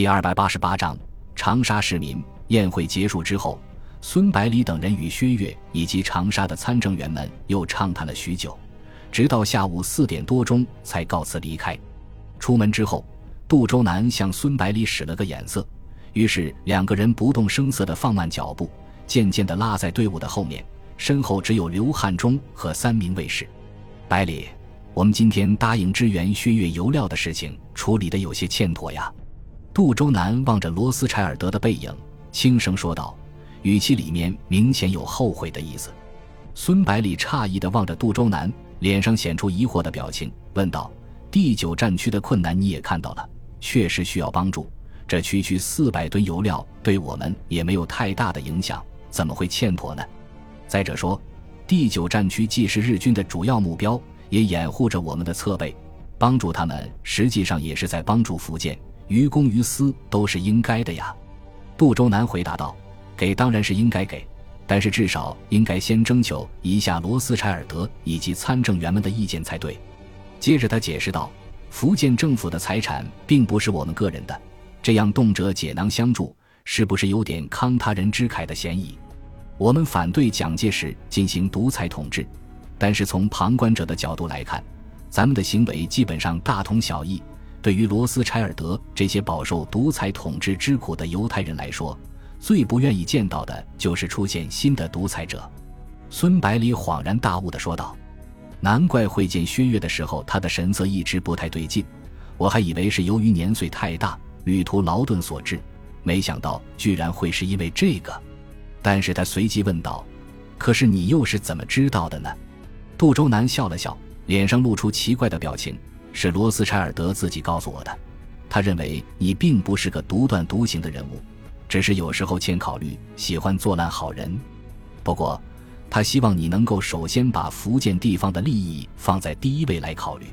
第二百八十八章长沙市民宴会结束之后，孙百里等人与薛岳以及长沙的参政员们又畅谈了许久，直到下午四点多钟才告辞离开。出门之后，杜周南向孙百里使了个眼色，于是两个人不动声色地放慢脚步，渐渐地拉在队伍的后面，身后只有刘汉忠和三名卫士。百里，我们今天答应支援薛岳油料的事情处理的有些欠妥呀。杜周南望着罗斯柴尔德的背影，轻声说道，语气里面明显有后悔的意思。孙百里诧异地望着杜周南，脸上显出疑惑的表情，问道：“第九战区的困难你也看到了，确实需要帮助。这区区四百吨油料对我们也没有太大的影响，怎么会欠妥呢？再者说，第九战区既是日军的主要目标，也掩护着我们的侧背，帮助他们实际上也是在帮助福建。”于公于私都是应该的呀，杜周南回答道：“给当然是应该给，但是至少应该先征求一下罗斯柴尔德以及参政员们的意见才对。”接着他解释道：“福建政府的财产并不是我们个人的，这样动辄解囊相助，是不是有点慷他人之慨的嫌疑？我们反对蒋介石进行独裁统治，但是从旁观者的角度来看，咱们的行为基本上大同小异。”对于罗斯柴尔德这些饱受独裁统治之苦的犹太人来说，最不愿意见到的就是出现新的独裁者。孙百里恍然大悟地说道：“难怪会见薛岳的时候，他的神色一直不太对劲。我还以为是由于年岁太大、旅途劳顿所致，没想到居然会是因为这个。”但是他随即问道：“可是你又是怎么知道的呢？”杜周南笑了笑，脸上露出奇怪的表情。是罗斯柴尔德自己告诉我的，他认为你并不是个独断独行的人物，只是有时候欠考虑，喜欢做烂好人。不过，他希望你能够首先把福建地方的利益放在第一位来考虑。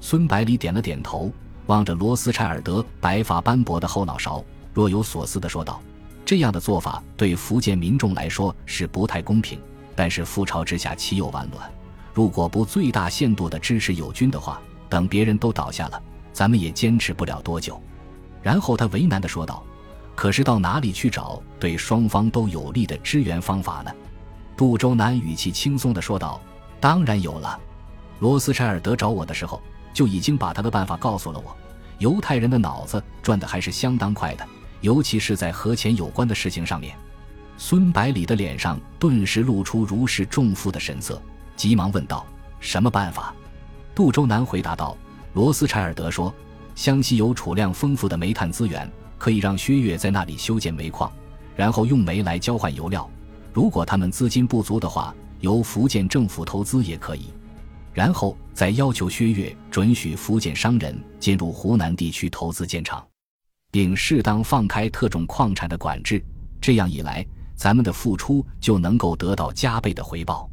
孙百里点了点头，望着罗斯柴尔德白发斑驳的后脑勺，若有所思地说道：“这样的做法对福建民众来说是不太公平，但是覆巢之下岂有完卵？如果不最大限度地支持友军的话。”等别人都倒下了，咱们也坚持不了多久。然后他为难地说道：“可是到哪里去找对双方都有利的支援方法呢？”杜周南语气轻松地说道：“当然有了。罗斯柴尔德找我的时候，就已经把他的办法告诉了我。犹太人的脑子转的还是相当快的，尤其是在和钱有关的事情上面。”孙百里的脸上顿时露出如释重负的神色，急忙问道：“什么办法？”杜周南回答道：“罗斯柴尔德说，湘西有储量丰富的煤炭资源，可以让薛岳在那里修建煤矿，然后用煤来交换油料。如果他们资金不足的话，由福建政府投资也可以。然后再要求薛岳准许福建商人进入湖南地区投资建厂，并适当放开特种矿产的管制。这样一来，咱们的付出就能够得到加倍的回报。”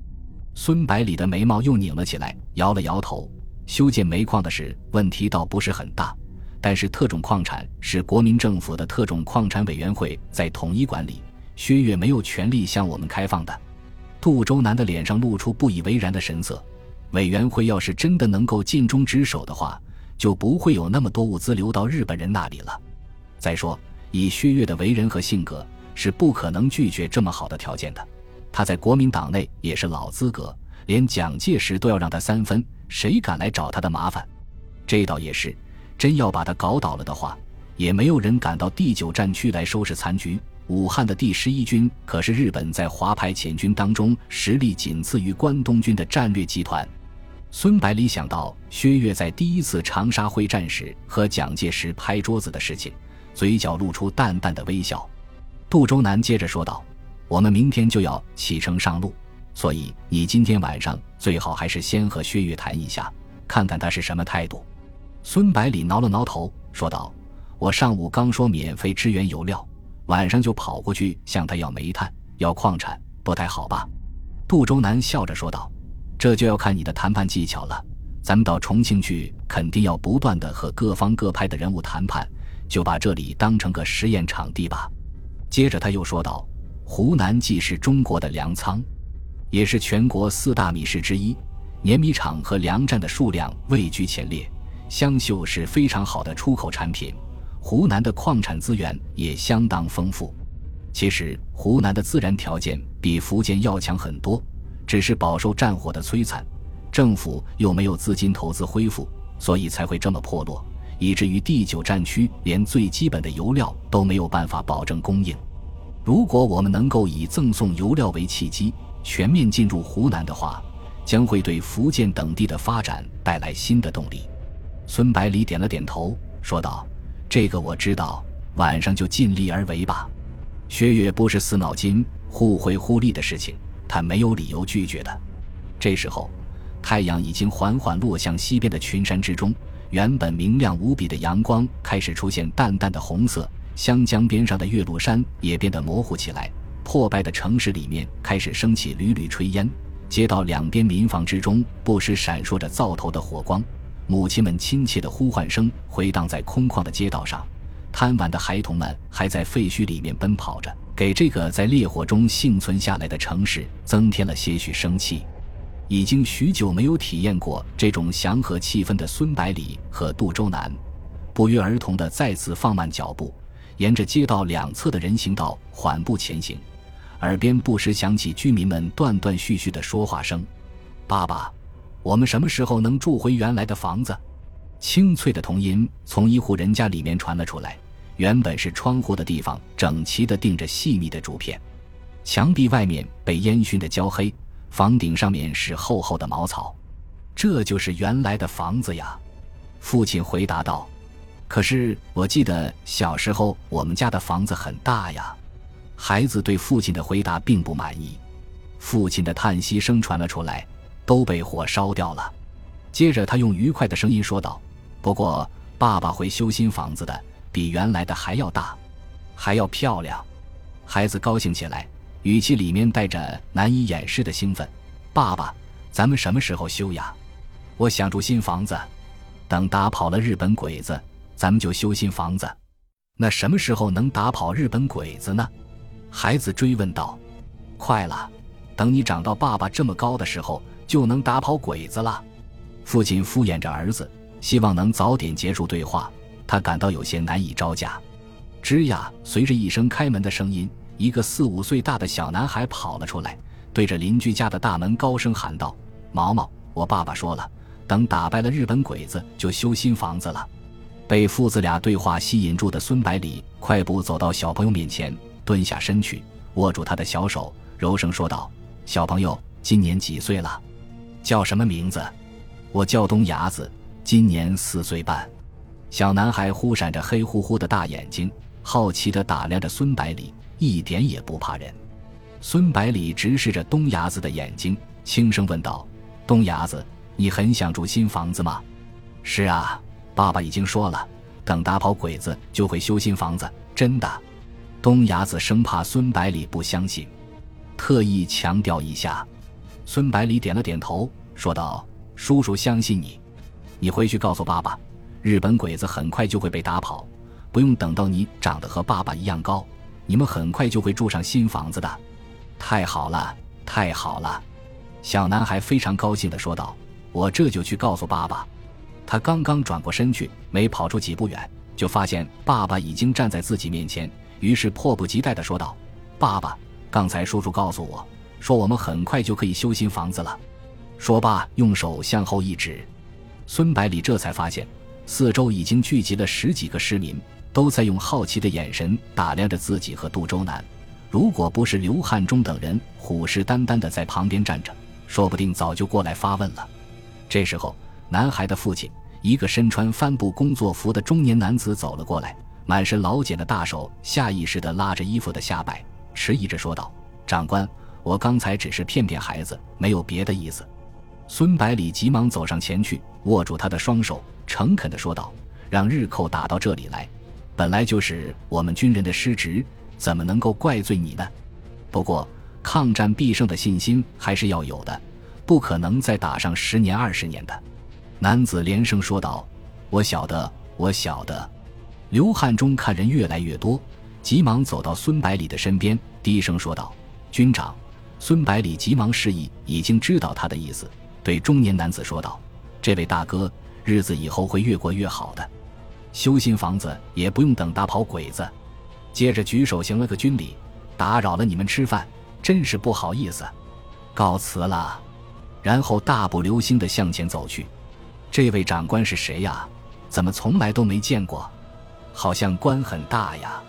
孙百里的眉毛又拧了起来，摇了摇头。修建煤矿的事问题倒不是很大，但是特种矿产是国民政府的特种矿产委员会在统一管理，薛岳没有权利向我们开放的。杜周南的脸上露出不以为然的神色。委员会要是真的能够尽忠职守的话，就不会有那么多物资流到日本人那里了。再说，以薛岳的为人和性格，是不可能拒绝这么好的条件的。他在国民党内也是老资格，连蒋介石都要让他三分，谁敢来找他的麻烦？这倒也是，真要把他搞倒了的话，也没有人敢到第九战区来收拾残局。武汉的第十一军可是日本在华派遣军当中实力仅次于关东军的战略集团。孙百里想到薛岳在第一次长沙会战时和蒋介石拍桌子的事情，嘴角露出淡淡的微笑。杜周南接着说道。我们明天就要启程上路，所以你今天晚上最好还是先和薛岳谈一下，看看他是什么态度。孙百里挠了挠头，说道：“我上午刚说免费支援油料，晚上就跑过去向他要煤炭、要矿产，不太好吧？”杜周南笑着说道：“这就要看你的谈判技巧了。咱们到重庆去，肯定要不断的和各方各派的人物谈判，就把这里当成个实验场地吧。”接着他又说道。湖南既是中国的粮仓，也是全国四大米市之一，碾米厂和粮站的数量位居前列。湘绣是非常好的出口产品，湖南的矿产资源也相当丰富。其实，湖南的自然条件比福建要强很多，只是饱受战火的摧残，政府又没有资金投资恢复，所以才会这么破落，以至于第九战区连最基本的油料都没有办法保证供应。如果我们能够以赠送油料为契机，全面进入湖南的话，将会对福建等地的发展带来新的动力。孙百里点了点头，说道：“这个我知道，晚上就尽力而为吧。”薛岳不是死脑筋、互惠互利的事情，他没有理由拒绝的。这时候，太阳已经缓缓落向西边的群山之中，原本明亮无比的阳光开始出现淡淡的红色，湘江边上的岳麓山也变得模糊起来。破败的城市里面开始升起缕缕炊烟，街道两边民房之中不时闪烁着灶头的火光，母亲们亲切的呼唤声回荡在空旷的街道上，贪玩的孩童们还在废墟里面奔跑着，给这个在烈火中幸存下来的城市增添了些许生气。已经许久没有体验过这种祥和气氛的孙百里和杜周南，不约而同的再次放慢脚步，沿着街道两侧的人行道缓步前行。耳边不时响起居民们断断续续的说话声：“爸爸，我们什么时候能住回原来的房子？”清脆的童音从一户人家里面传了出来。原本是窗户的地方，整齐地钉着细密的竹片，墙壁外面被烟熏得焦黑，房顶上面是厚厚的茅草。这就是原来的房子呀，父亲回答道。可是我记得小时候我们家的房子很大呀。孩子对父亲的回答并不满意，父亲的叹息声传了出来，都被火烧掉了。接着，他用愉快的声音说道：“不过，爸爸会修新房子的，比原来的还要大，还要漂亮。”孩子高兴起来，语气里面带着难以掩饰的兴奋：“爸爸，咱们什么时候修呀？我想住新房子，等打跑了日本鬼子，咱们就修新房子。那什么时候能打跑日本鬼子呢？”孩子追问道：“快了，等你长到爸爸这么高的时候，就能打跑鬼子了。”父亲敷衍着儿子，希望能早点结束对话。他感到有些难以招架。吱呀，随着一声开门的声音，一个四五岁大的小男孩跑了出来，对着邻居家的大门高声喊道：“毛毛，我爸爸说了，等打败了日本鬼子，就修新房子了。”被父子俩对话吸引住的孙百里，快步走到小朋友面前。蹲下身去，握住他的小手，柔声说道：“小朋友，今年几岁了？叫什么名字？我叫东牙子，今年四岁半。”小男孩忽闪着黑乎乎的大眼睛，好奇地打量着孙百里，一点也不怕人。孙百里直视着东牙子的眼睛，轻声问道：“东牙子，你很想住新房子吗？”“是啊，爸爸已经说了，等打跑鬼子就会修新房子，真的。”东牙子生怕孙百里不相信，特意强调一下。孙百里点了点头，说道：“叔叔相信你，你回去告诉爸爸，日本鬼子很快就会被打跑，不用等到你长得和爸爸一样高，你们很快就会住上新房子的。”太好了，太好了！小男孩非常高兴地说道：“我这就去告诉爸爸。”他刚刚转过身去，没跑出几步远，就发现爸爸已经站在自己面前。于是迫不及待地说道：“爸爸，刚才叔叔告诉我，说我们很快就可以修新房子了。”说罢，用手向后一指。孙百里这才发现，四周已经聚集了十几个市民，都在用好奇的眼神打量着自己和杜周南。如果不是刘汉忠等人虎视眈眈的在旁边站着，说不定早就过来发问了。这时候，男孩的父亲，一个身穿帆布工作服的中年男子走了过来。满是老茧的大手下意识地拉着衣服的下摆，迟疑着说道：“长官，我刚才只是骗骗孩子，没有别的意思。”孙百里急忙走上前去，握住他的双手，诚恳地说道：“让日寇打到这里来，本来就是我们军人的失职，怎么能够怪罪你呢？不过，抗战必胜的信心还是要有的，不可能再打上十年二十年的。”男子连声说道：“我晓得，我晓得。”刘汉忠看人越来越多，急忙走到孙百里的身边，低声说道：“军长。”孙百里急忙示意，已经知道他的意思，对中年男子说道：“这位大哥，日子以后会越过越好的。”修新房子也不用等大跑鬼子。接着举手行了个军礼，打扰了你们吃饭，真是不好意思，告辞了。然后大步流星地向前走去。这位长官是谁呀？怎么从来都没见过？好像官很大呀。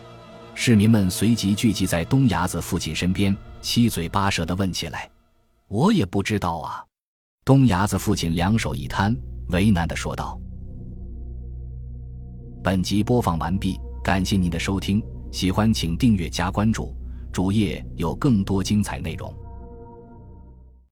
市民们随即聚集在东伢子父亲身边，七嘴八舌地问起来：“我也不知道啊。”东伢子父亲两手一摊，为难地说道：“本集播放完毕，感谢您的收听，喜欢请订阅加关注，主页有更多精彩内容。”